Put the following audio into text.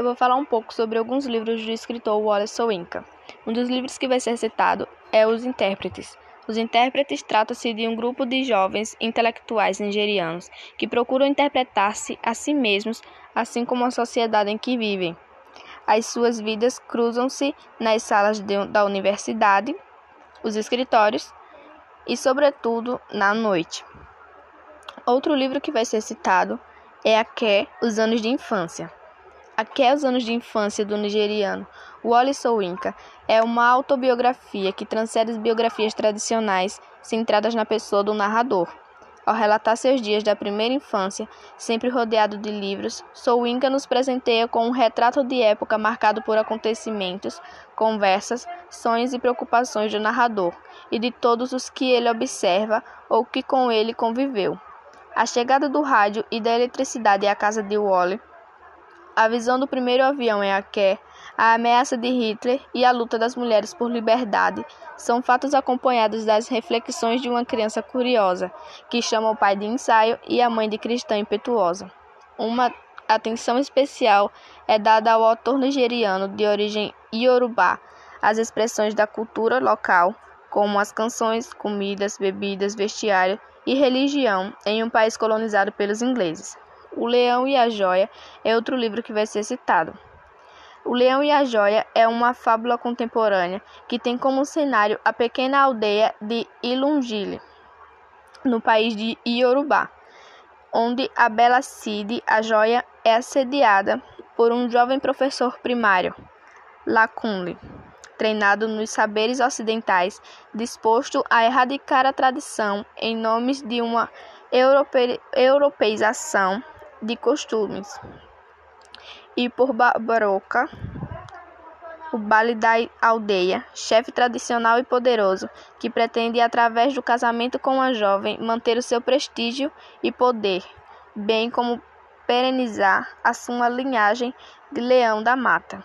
eu vou falar um pouco sobre alguns livros do escritor Wallace Sowinka. Um dos livros que vai ser citado é Os Intérpretes. Os intérpretes trata-se de um grupo de jovens intelectuais nigerianos que procuram interpretar-se a si mesmos, assim como a sociedade em que vivem. As suas vidas cruzam-se nas salas de, da universidade, os escritórios e, sobretudo, na noite. Outro livro que vai ser citado é Aké, Os Anos de Infância. Os Anos de Infância do nigeriano Wole Soyinka é uma autobiografia que transcende as biografias tradicionais centradas na pessoa do narrador. Ao relatar seus dias da primeira infância, sempre rodeado de livros, Soyinka nos presenteia com um retrato de época marcado por acontecimentos, conversas, sonhos e preocupações do narrador e de todos os que ele observa ou que com ele conviveu. A chegada do rádio e da eletricidade à casa de Wally, a visão do primeiro avião em Aké, a ameaça de Hitler e a luta das mulheres por liberdade são fatos acompanhados das reflexões de uma criança curiosa, que chama o pai de ensaio e a mãe de cristã impetuosa. Uma atenção especial é dada ao autor nigeriano de origem iorubá, as expressões da cultura local, como as canções, comidas, bebidas, vestiário e religião em um país colonizado pelos ingleses. O Leão e a Joia é outro livro que vai ser citado. O Leão e a Joia é uma fábula contemporânea que tem como cenário a pequena aldeia de Ilungile, no país de Iorubá, onde a bela Cid, a joia, é assediada por um jovem professor primário, Lacunle treinado nos saberes ocidentais, disposto a erradicar a tradição em nome de uma europe europeização de costumes. E por Barbaroca, o Bale da Aldeia, chefe tradicional e poderoso, que pretende, através do casamento com a jovem, manter o seu prestígio e poder, bem como perenizar a sua linhagem de leão da mata.